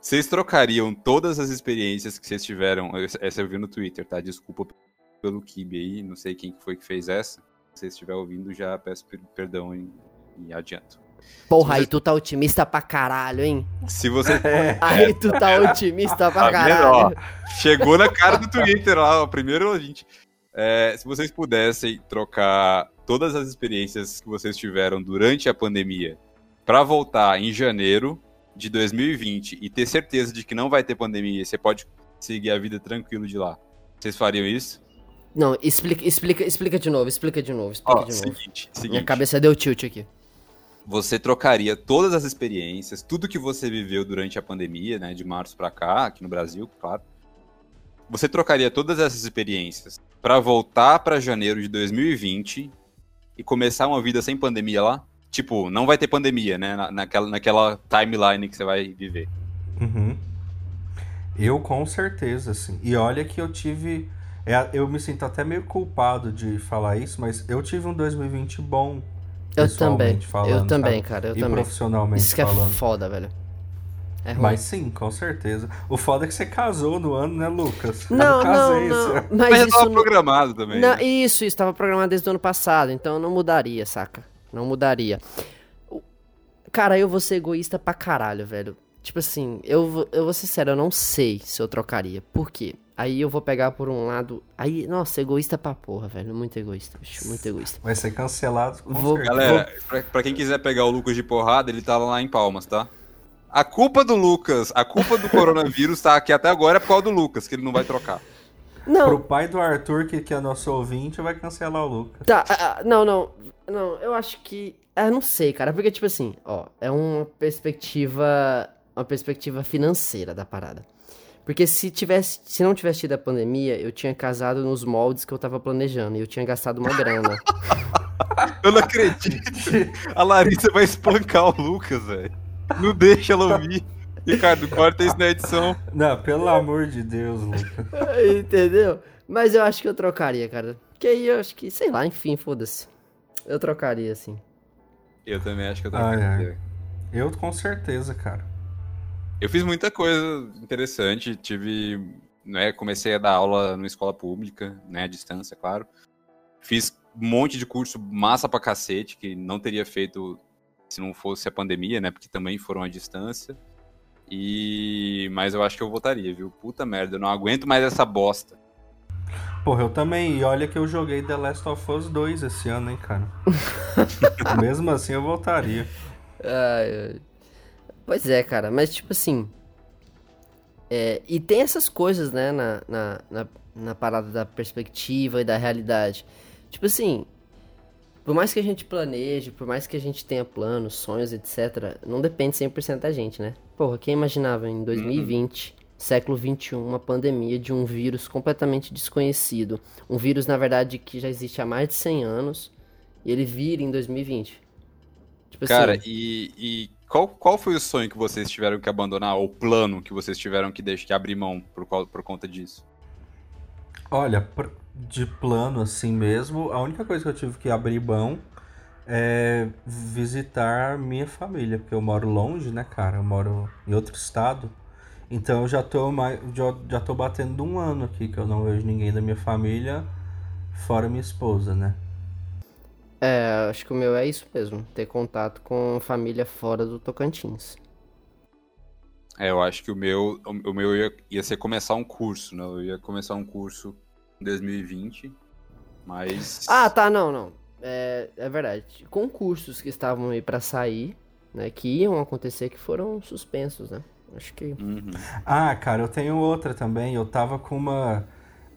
Vocês trocariam todas as experiências que vocês tiveram? Essa eu vi no Twitter, tá? Desculpa pelo Kibe aí, não sei quem que foi que fez essa. Se você estiver ouvindo, já peço per- perdão em, em adianto. Porra, aí tu tá otimista pra caralho, hein? Se você. É, Aí tu tá otimista pra caralho. Chegou na cara do Twitter lá, o primeiro ouvinte. É, se vocês pudessem trocar todas as experiências que vocês tiveram durante a pandemia pra voltar em janeiro de 2020 e ter certeza de que não vai ter pandemia, você pode seguir a vida tranquilo de lá. Vocês fariam isso? Não, explica, explica, explica de novo, explica de novo, explica Ó, de novo. seguinte, Minha seguinte. cabeça deu tilt aqui. Você trocaria todas as experiências, tudo que você viveu durante a pandemia, né, de março pra cá, aqui no Brasil, claro. Você trocaria todas essas experiências pra voltar pra janeiro de 2020 e começar uma vida sem pandemia lá? Tipo, não vai ter pandemia, né, na- naquela, naquela timeline que você vai viver. Uhum. Eu com certeza, sim. E olha que eu tive. é, eu me sinto até meio culpado de falar isso, mas eu tive um 2020 bom. Eu também, falando, eu também, sabe? cara, eu e também. profissionalmente Isso que é falando. foda, velho. É ruim. Mas sim, com certeza. O foda é que você casou no ano, né, Lucas? Eu Não, não, casei não. ano. Mas, Mas já isso tava não... programado também. não- né? Isso, isso tava programado desde o ano passado, então não mudaria, saca? Não mudaria. O- Cara, eu vou ser egoísta pra caralho, velho. Tipo assim, eu, vou- eu vou ser sério, eu não sei se eu trocaria. Por quê? Aí eu vou pegar por um lado. Aí, nossa, egoísta pra porra, velho. Muito egoísta, bicho. Muito egoísta. Vai ser cancelado com Vou- certeza. Galera, pra, pra quem quiser pegar o Lucas de porrada, ele tá lá em Palmas, tá? A culpa do Lucas, a culpa do coronavírus tá aqui até agora é por causa do Lucas, que ele não vai trocar. Não, Pro pai do Arthur, que, que é nosso ouvinte, vai cancelar o Lucas. Tá, ah, ah, não, não. Não, eu acho que. Eu não sei, cara. Porque, tipo assim, ó, é uma perspectiva. Uma perspectiva financeira da parada. Porque se tivesse. Se não tivesse tido a pandemia, eu tinha casado nos moldes que eu tava planejando. E eu tinha gastado uma grana. Eu não acredito. A Larissa vai espancar o Lucas, velho. Não deixa ela ouvir. Ricardo, corta isso na edição. Não, pelo amor de Deus, Lucas. Entendeu? Mas eu acho que eu trocaria, cara. Porque aí eu acho que, sei lá, enfim, foda-se. Eu trocaria, assim. Eu também acho que eu Ai, trocaria. ai. Eu com certeza, cara. Eu fiz muita coisa interessante. Tive. Né, comecei a dar aula numa escola pública, né? À distância, claro. Fiz um monte de curso massa pra cacete, que não teria feito se não fosse a pandemia, né? Porque também foram à distância. E. Mas eu acho que eu votaria, viu? Puta merda, eu não aguento mais essa bosta. Porra, eu também. E olha que eu joguei The Last of Us 2 esse ano, hein, cara. Mesmo assim, eu voltaria. Ai. Pois é, cara, mas tipo assim. é, e tem essas coisas, né, na, na, na, na parada da perspectiva e da realidade. Tipo assim. por mais que a gente planeje, por mais que a gente tenha planos, sonhos, etc., não depende 100% da gente, né? Porra, quem imaginava em 2020, uhum. Século 21, uma pandemia de um vírus completamente desconhecido? Um vírus, na verdade, que já existe há mais de 100 anos e ele vira em 2020. Tipo Cara, assim, e, e qual, qual foi o sonho que vocês tiveram que abandonar, ou o plano que vocês tiveram que, deixar, que abrir mão por, por conta disso? Olha, de plano assim mesmo, a única coisa que eu tive que abrir mão é visitar minha família, porque eu moro longe, né, cara? Eu moro em outro estado. Então eu já tô, mais, já, já tô batendo um ano aqui que eu não vejo ninguém da minha família, fora minha esposa, né? É, acho que o meu é isso mesmo, ter contato com família fora do Tocantins. É, eu acho que o meu, o meu ia, ia ser começar um curso, né? Eu ia começar um curso em 2020, mas... Ah, tá, não, não. É, é verdade. Concursos que estavam aí para sair, né, que iam acontecer, que foram suspensos, né? Acho que... Uhum. Ah, cara, eu tenho outra também. Eu tava com uma...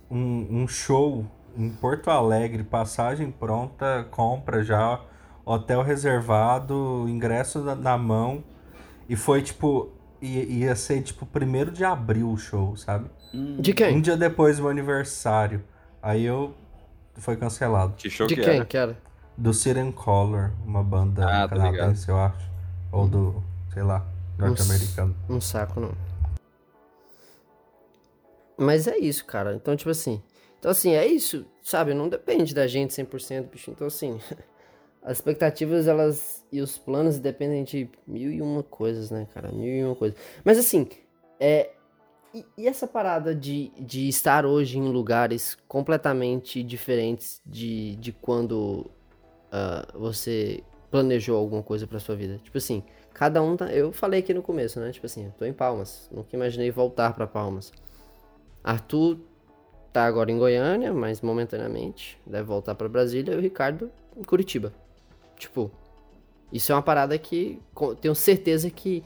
Um, um show em Porto Alegre, passagem pronta, compra já, hotel reservado, ingresso na, na mão. E foi tipo. Ia, ia ser tipo primeiro de abril o show, sabe? De quem? Um dia depois do meu aniversário. Aí eu. Foi cancelado. Que show de que quem era? que era? Do Siren Color, uma banda ah, canadense, eu acho. Ou do, sei lá, norte-americano. Um, um saco, não. Mas é isso, cara. Então, tipo assim, então, assim, é isso, sabe? Não depende da gente 100%, bicho. Então, assim, as expectativas, elas e os planos dependem de mil e uma coisas, né, cara? Mil e uma coisas. Mas, assim, é. E, e essa parada de, de estar hoje em lugares completamente diferentes de, de quando uh, você planejou alguma coisa pra sua vida? Tipo assim, cada um tá. Eu falei aqui no começo, né? Tipo assim, eu tô em Palmas. Nunca imaginei voltar para Palmas. Arthur tá agora em Goiânia, mas momentaneamente deve voltar para Brasília e o Ricardo em Curitiba. Tipo, isso é uma parada que tenho certeza que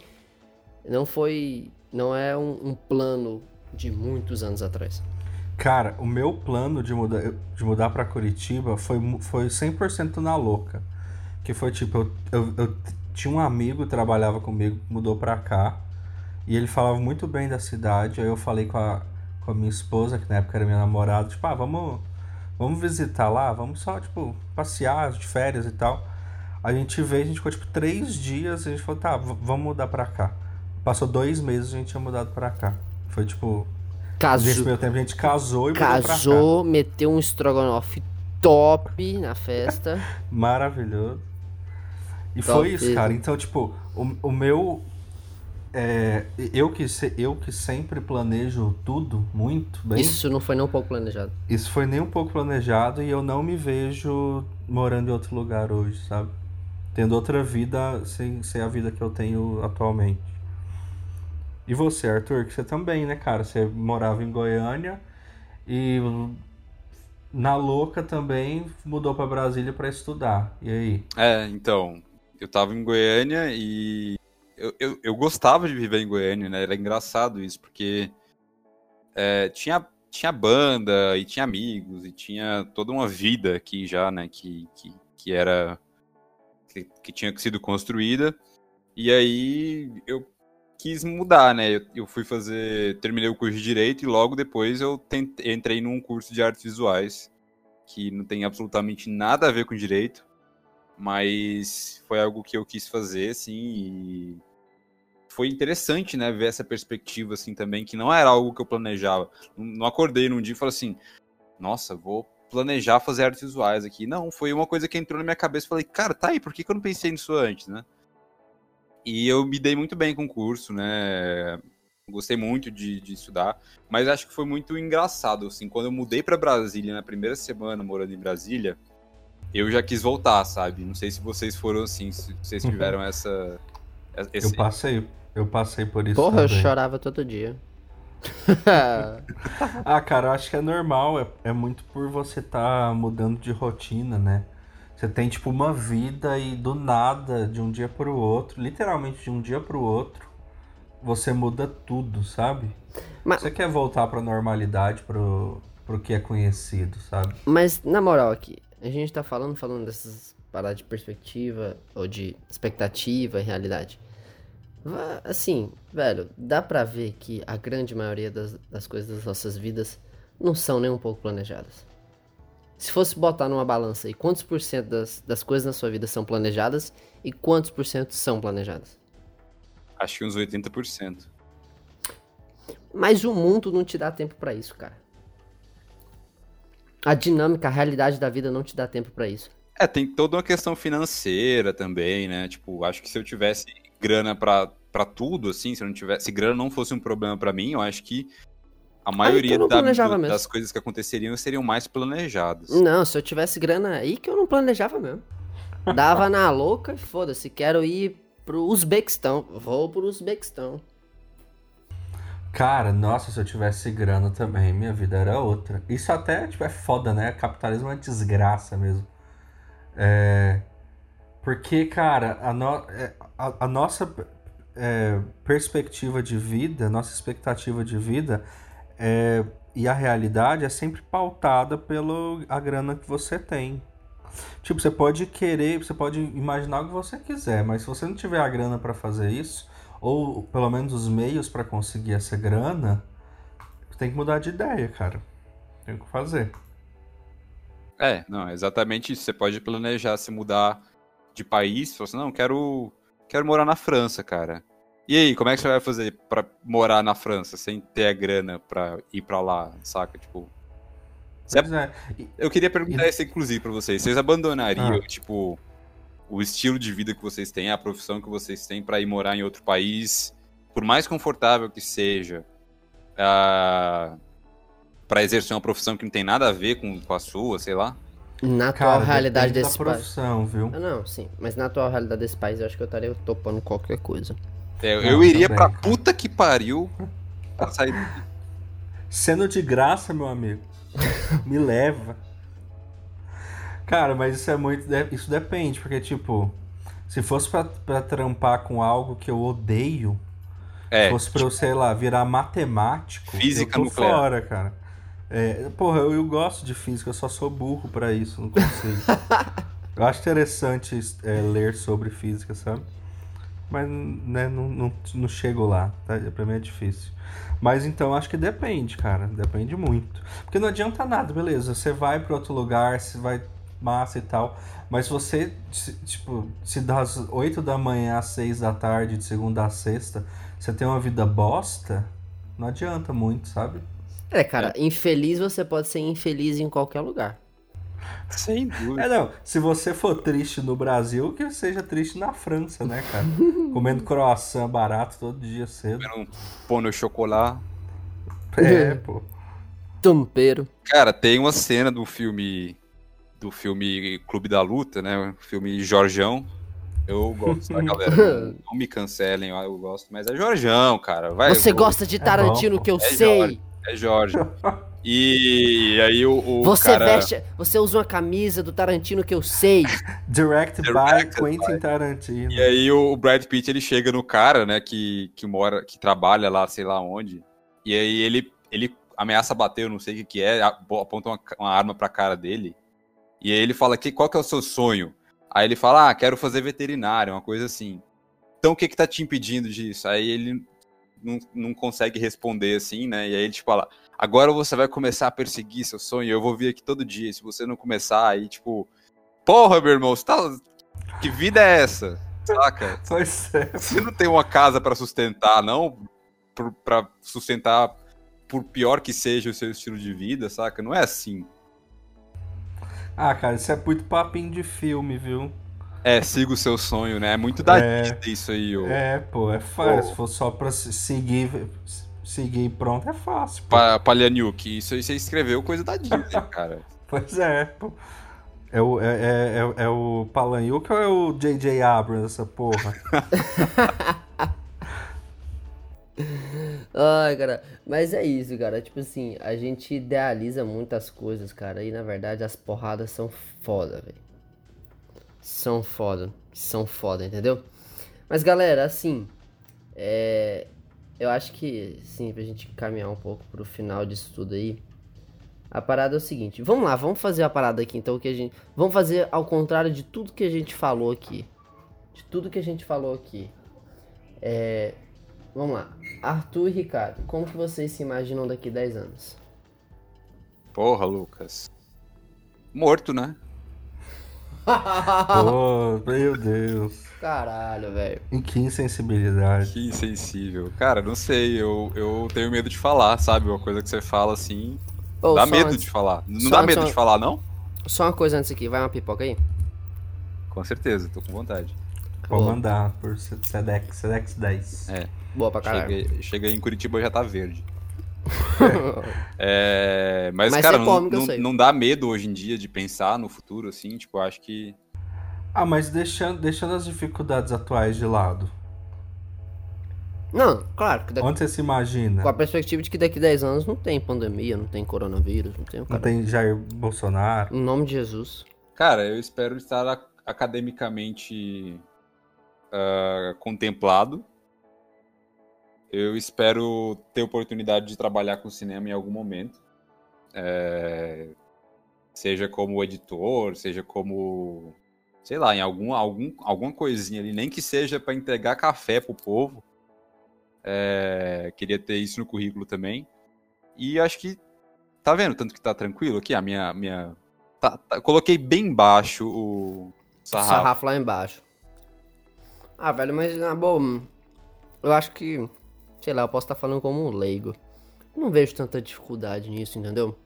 não foi, não é um, um plano de muitos anos atrás. Cara, o meu plano de mudar, de mudar para Curitiba foi, foi 100% na louca. Que foi tipo, eu, eu, eu tinha um amigo que trabalhava comigo, mudou pra cá. E ele falava muito bem da cidade. Aí eu falei com a, com a minha esposa, que na época era minha namorada, tipo, ah, vamos, vamos visitar lá, vamos só, tipo, passear de férias e tal. A gente veio, a gente ficou, tipo, três dias, a gente falou, tá, vamos mudar pra cá. Passou dois meses, a gente tinha mudado pra cá. Foi, tipo... Casou. Nesse meio tempo, a gente casou e Casou, meteu um estrogonofe top na festa. Maravilhoso. E top foi isso, cara. Então, tipo, o, o meu é, eu, que se, eu que sempre planejo tudo muito bem. Isso não foi nem um pouco planejado. Isso foi nem um pouco planejado e eu não me vejo morando em outro lugar hoje, sabe? Tendo outra vida sem ser a vida que eu tenho atualmente. E você, Arthur, que você também, né, cara? Você morava em Goiânia e na louca também mudou para Brasília para estudar. E aí? É, então, eu tava em Goiânia e eu, eu, eu, gostava de viver em Goiânia, né? Era engraçado isso, porque é, tinha, tinha banda e tinha amigos e tinha toda uma vida aqui já, né? Que, que, que era. Que, que tinha sido construída. E aí eu quis mudar, né? Eu, eu, fui fazer. Terminei o curso de Direito e logo depois eu tentei, entrei num curso de artes visuais, que não tem absolutamente nada a ver com direito. Mas foi algo que eu quis fazer, assim, e foi interessante, né, ver essa perspectiva, assim, também, que não era algo que eu planejava. Não acordei num dia e falei assim, nossa, vou planejar fazer artes visuais aqui. Não, foi uma coisa que entrou na minha cabeça falei, cara, tá aí, por que, que eu não pensei nisso antes, né? E eu me dei muito bem com o curso, né? Gostei muito de, de estudar, mas acho que foi muito engraçado, assim, quando eu mudei para Brasília na primeira semana morando em Brasília, eu já quis voltar, sabe? Não sei se vocês foram assim, se vocês tiveram essa. Esse... Eu passei, eu passei por isso. Porra, também. eu chorava todo dia. ah, cara, eu acho que é normal. É, é muito por você estar tá mudando de rotina, né? Você tem, tipo, uma vida e do nada, de um dia pro outro, literalmente de um dia pro outro, você muda tudo, sabe? Mas... Você quer voltar pra normalidade, pro, pro que é conhecido, sabe? Mas, na moral, aqui, a gente tá falando, falando dessas paradas de perspectiva, ou de expectativa e realidade. Assim, velho, dá pra ver que a grande maioria das, das coisas das nossas vidas não são nem um pouco planejadas. Se fosse botar numa balança aí, quantos por cento das, das coisas na sua vida são planejadas e quantos por cento são planejadas? Acho que uns 80%. Mas o mundo não te dá tempo para isso, cara. A dinâmica, a realidade da vida não te dá tempo para isso. É, tem toda uma questão financeira também, né? Tipo, acho que se eu tivesse grana para tudo, assim, se eu não tivesse, se grana não fosse um problema para mim, eu acho que a maioria da, do, das coisas que aconteceriam seriam mais planejadas. Não, se eu tivesse grana aí que eu não planejava mesmo. Dava na louca e foda-se, quero ir pro Uzbequistão. Vou pro Uzbequistão. Cara, nossa, se eu tivesse grana também, minha vida era outra. Isso até, tipo, é foda, né? Capitalismo é desgraça mesmo. É... Porque, cara, a, no... É, a, a nossa é, perspectiva de vida, nossa expectativa de vida é, e a realidade é sempre pautada pela a grana que você tem. Tipo, você pode querer, você pode imaginar o que você quiser, mas se você não tiver a grana para fazer isso, ou pelo menos os meios para conseguir essa grana, tem que mudar de ideia, cara. Tem que fazer. É, não, exatamente isso. Você pode planejar se mudar de país, se você não, quero, quero morar na França, cara. E aí, como é que você vai fazer para morar na França sem ter a grana para ir para lá, saca? Tipo. É. Eu queria perguntar e... isso, inclusive, pra vocês. Vocês abandonariam, ah. tipo, o estilo de vida que vocês têm, a profissão que vocês têm para ir morar em outro país, por mais confortável que seja, uh, para exercer uma profissão que não tem nada a ver com, com a sua, sei lá? Na atual Cara, realidade desse país. viu? Ah, não, sim. Mas na atual realidade desse país, eu acho que eu estaria topando qualquer coisa. É, eu não, iria também, pra puta que pariu pra sair Sendo de graça, meu amigo. Me leva. Cara, mas isso é muito. Isso depende, porque, tipo, se fosse pra, pra trampar com algo que eu odeio, é, se fosse pra eu, sei lá, virar matemático, física eu tô nuclear. fora, cara. É, porra, eu, eu, gosto de física, eu só sou burro para isso, não consigo. eu acho interessante é, ler sobre física, sabe? mas né, não, não, não chego lá, tá? Pra mim é difícil. Mas então acho que depende, cara. Depende muito. Porque não adianta nada, beleza. Você vai para outro lugar, você vai massa e tal. Mas se você, tipo, se das 8 da manhã às 6 da tarde, de segunda a sexta, você tem uma vida bosta, não adianta muito, sabe? É, cara, é. infeliz você pode ser infeliz em qualquer lugar. Sem dúvida. É, não. Se você for triste no Brasil, que seja triste na França, né, cara? Comendo croissant barato todo dia cedo. Comendo um pão no chocolate. É, pô. Tompeiro. Cara, tem uma cena do filme. Do filme Clube da Luta, né? O filme Jorjão. Eu gosto, tá, galera? Não, me cancelem, eu gosto, mas é Jorjão, cara. Vai, Você gosta de Tarantino, é que eu é sei. Jorge, é Jorge. E aí o, o você cara... veste, você usa uma camisa do Tarantino que eu sei. Direct by Quentin by. Tarantino. E aí o Brad Pitt ele chega no cara, né, que, que mora, que trabalha lá, sei lá onde. E aí ele ele ameaça bater, eu não sei o que que é, aponta uma, uma arma pra cara dele. E aí ele fala que qual que é o seu sonho? Aí ele fala: "Ah, quero fazer veterinário", uma coisa assim. Então o que que tá te impedindo disso? Aí ele não, não consegue responder assim, né? E aí ele tipo fala: agora você vai começar a perseguir seu sonho, eu vou vir aqui todo dia. Se você não começar, aí, tipo, porra, meu irmão, você tá... que vida é essa? Saca? Pois é. Você não tem uma casa para sustentar, não? para sustentar, por pior que seja o seu estilo de vida, saca? Não é assim. Ah, cara, isso é muito papinho de filme, viu? É, siga o seu sonho, né? É muito da é, isso aí, ô. É, pô, é fácil. Se for só pra seguir seguir pronto é fácil. Pa Palhaniuk, isso aí você escreveu coisa da Disney, cara. pois é, pô. É o, é, é, é, é o ou é o J.J. Abrams, essa porra? Ai, cara, mas é isso, cara. Tipo assim, a gente idealiza muitas coisas, cara. E na verdade as porradas são foda, velho. São foda. São foda, entendeu? Mas galera, assim. É eu acho que, sim, pra gente caminhar um pouco pro final disso tudo aí, A parada é o seguinte, vamos lá, vamos fazer a parada aqui então que a gente, vamos fazer ao contrário de tudo que a gente falou aqui. De tudo que a gente falou aqui. É, vamos lá. Arthur e Ricardo, como que vocês se imaginam daqui 10 anos? Porra, Lucas. Morto, né? Pô, meu Deus. Caralho, velho. Em que insensibilidade. Que insensível. Cara, não sei, eu, eu tenho medo de falar, sabe? Uma coisa que você fala assim. Ô, dá medo antes- de falar. Não só dá antes- medo só- de falar, não? Só uma coisa antes aqui, vai uma pipoca aí? Com certeza, tô com vontade. Vou Boa. mandar por Sedex, Sedex 10. É. Boa pra caralho. Cheguei, cheguei em Curitiba já tá verde. É, mas, Mas cara, você não, não, não dá medo hoje em dia de pensar no futuro, assim, tipo, acho que. Ah, mas deixando, deixando as dificuldades atuais de lado. Não, claro, que daqui, Onde você se imagina? com a perspectiva de que daqui 10 anos não tem pandemia, não tem coronavírus, não tem o Não cara. tem Jair Bolsonaro? Em nome de Jesus. Cara, eu espero estar academicamente ah, contemplado. Eu espero ter oportunidade de trabalhar com cinema em algum momento. É, seja como editor, seja como. Sei lá, em algum, algum, alguma coisinha ali, nem que seja para entregar café pro povo. É, queria ter isso no currículo também. E acho que. Tá vendo? Tanto que tá tranquilo aqui, a minha. minha tá- tá- coloquei bem baixo o Sarrafo. sarrafo. lá embaixo. Ah, velho, mas na boa, eu acho que, sei lá, eu posso estar falando como um leigo. Não vejo tanta dificuldade nisso, entendeu?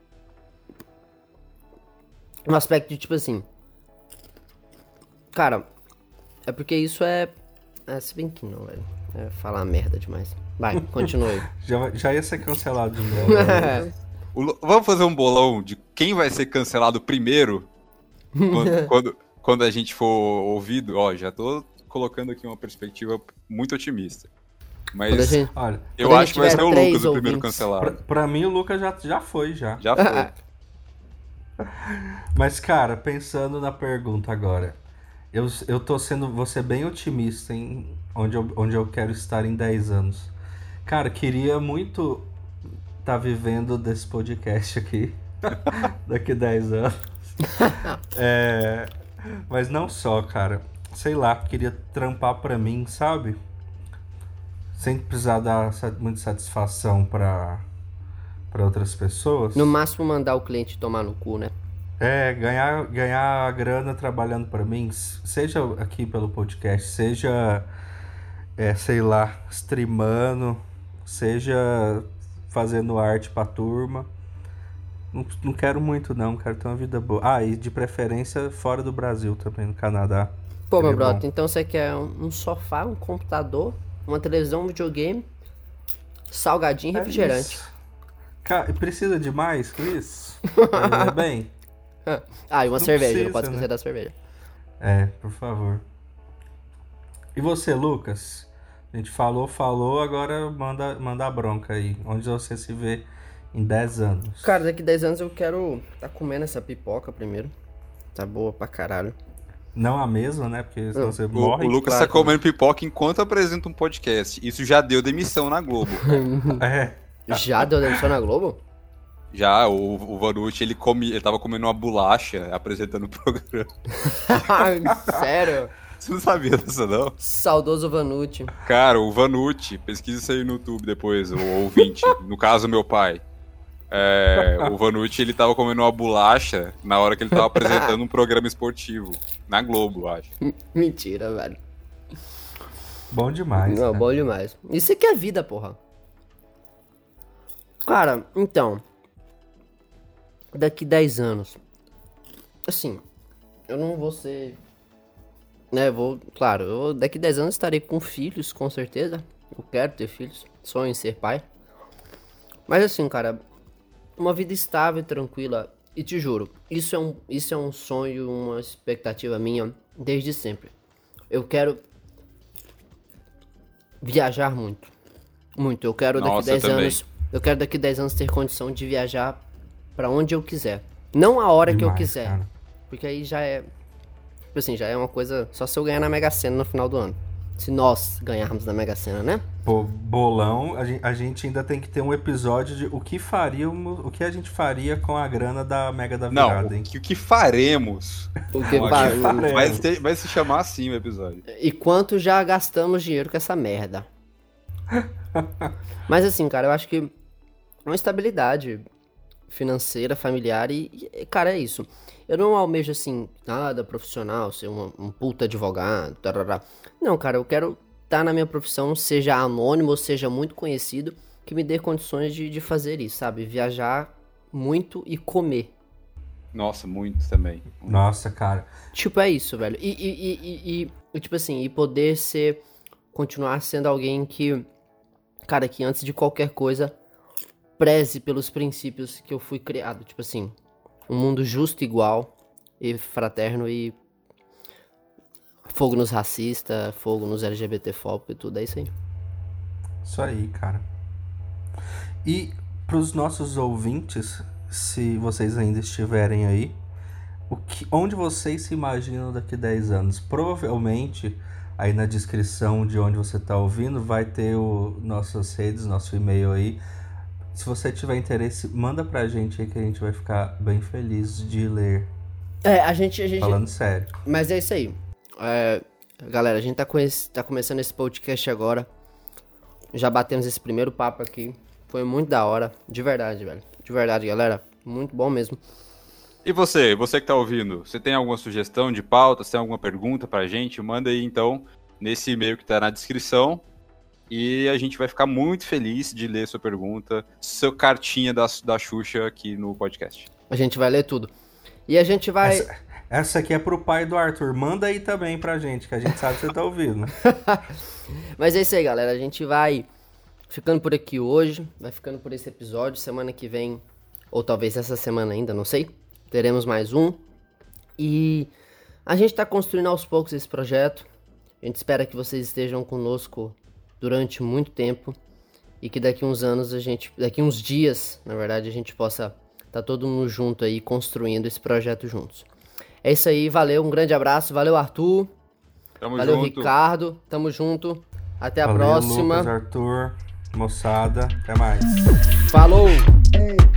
No aspecto de, tipo assim. Cara, é porque isso é. É, se bem que não, velho. É falar merda demais. Vai, continue. Já, já ia ser cancelado de novo. O Vamos fazer um bolão de quem vai ser cancelado primeiro quando, quando, quando a gente for ouvido. Ó, já tô colocando aqui uma perspectiva muito otimista. Mas gente- Olha, eu acho que vai ser o Lucas o primeiro ouvintes. pra, cancelado. pra mim o Lucas já, já foi, já. Já foi. Mas, cara, pensando na pergunta agora. Eu, eu tô sendo, ser bem otimista em onde eu, onde eu quero estar em 10 anos. Cara, queria muito estar vivendo desse podcast aqui daqui 10 anos. É, mas não só, cara. Sei lá, queria trampar pra mim, sabe? Sem precisar dar muita satisfação pra, pra outras pessoas. No máximo mandar o cliente tomar no cu, né? É, ganhar, ganhar grana trabalhando pra mim, seja aqui pelo podcast, seja, é, sei lá, streamando, seja fazendo arte pra turma. Não, não quero muito não, quero ter uma vida boa. Ah, e de preferência fora do Brasil também, no Canadá. Pô, meu Seria bom. brother, então você quer um sofá, um computador, uma televisão, um videogame, salgadinho e É refrigerante. isso. Ca- precisa de mais que isso? Viver bem? Ah, e uma Não cerveja, não precisa, pode esquecer né? da cerveja. É, por favor. E você, Lucas? A gente falou, falou, agora manda, manda a bronca aí. Onde você se vê em 10 anos? Cara, daqui 10 anos eu quero tá comendo essa pipoca primeiro. Tá boa pra caralho. Não a mesma, né? Porque senão Não. você O, morre. o Lucas claro. tá comendo pipoca enquanto apresenta um podcast. Isso já deu demissão na Globo. É. Já deu demissão na Globo? Já, o, o Vanucci, ele, come, ele tava comendo uma bolacha apresentando o programa. Sério? Você não sabia dessa, não? Saudoso Vanucci. Cara, o Vanucci, pesquisa isso aí no YouTube depois, o ouvinte, no caso meu pai. É, o Vanucci, ele tava comendo uma bolacha na hora que ele tava apresentando um programa esportivo, na Globo, eu acho. Mentira, velho. Bom demais. Não, né? bom demais. Isso aqui é vida, porra. Cara, então. Daqui 10 anos. Assim, eu não vou ser. Né, vou. Claro, eu daqui 10 anos estarei com filhos, com certeza. Eu quero ter filhos. Sonho em ser pai. Mas assim, cara. Uma vida estável e tranquila. E te juro, isso é um, isso é um sonho, uma expectativa minha desde sempre. Eu quero viajar muito. Muito. Eu quero daqui Nossa, eu 10 também. anos. Eu quero daqui 10 anos ter condição de viajar pra onde eu quiser. Não a hora que eu Demais, quiser. cara. Porque aí já é. Tipo assim, já é uma coisa. Só se eu ganhar na Mega Sena no final do ano. Se nós ganharmos na Mega Sena, né? Pô, bolão, a gente, a gente ainda tem que ter um episódio de o que faríamos, o que a gente faria com a grana da Mega da Virada, Não, hein? o que, o que faremos? O que fa- faremos. vai, ter- vai se chamar assim o episódio. E quanto já gastamos dinheiro com essa merda. Mas assim, cara, eu acho que uma estabilidade financeira, familiar e, e, cara, é isso. Eu não almejo assim, nada profissional, ser uma- um puta advogado, tarará. Não, cara, eu quero estar na minha profissão, seja anônimo ou seja muito conhecido, que me dê condições de, de fazer isso, sabe? Viajar muito e comer. Nossa, muito também. Nossa, cara. Tipo, é isso, velho. E, e- e- e, tipo assim, e poder ser. Continuar sendo alguém que. Cara, que antes de qualquer coisa. Preze pelos princípios que eu fui criado. Tipo assim. Um mundo justo, igual. E fraterno e. Fogo nos racistas, fogo nos LGBTfóbicos e tudo. É isso aí. Isso aí, cara. E pros nossos ouvintes, se vocês ainda estiverem aí, o que, onde vocês se imaginam daqui 10 anos? Provavelmente, aí na descrição de onde você está ouvindo, vai ter o nossas redes, nosso e-mail aí. Se você tiver interesse, manda pra gente aí que a gente vai ficar bem feliz de ler. É, a gente. A gente Falando sério. Mas é isso aí. É, galera, a gente tá, com esse- tá começando esse podcast agora. Já batemos esse primeiro papo aqui. Foi muito da hora. De verdade, velho. De verdade, galera. Muito bom mesmo. E você, você que tá ouvindo, você tem alguma sugestão de pauta, você tem alguma pergunta pra gente? Manda aí então nesse e-mail que tá na descrição. E a gente vai ficar muito feliz de ler sua pergunta, sua cartinha da, da Xuxa aqui no podcast. A gente vai ler tudo. E a gente vai. Essa, essa aqui é pro pai do Arthur. Manda aí também pra gente, que a gente sabe que você tá ouvindo. Mas é isso aí, galera. A gente vai ficando por aqui hoje. Vai ficando por esse episódio. Semana que vem, ou talvez essa semana ainda, não sei. Teremos mais um. E a gente tá construindo aos poucos esse projeto. A gente espera que vocês estejam conosco durante muito tempo. E que daqui uns anos a gente. Daqui uns dias, na verdade, a gente possa tá todo mundo junto aí construindo esse projeto juntos. É isso aí, valeu, um grande abraço, valeu Arthur, Tamo valeu junto. Ricardo, tamo junto, até a Valeu, próxima, Lucas, Arthur, moçada. Até mais. falou! Hey.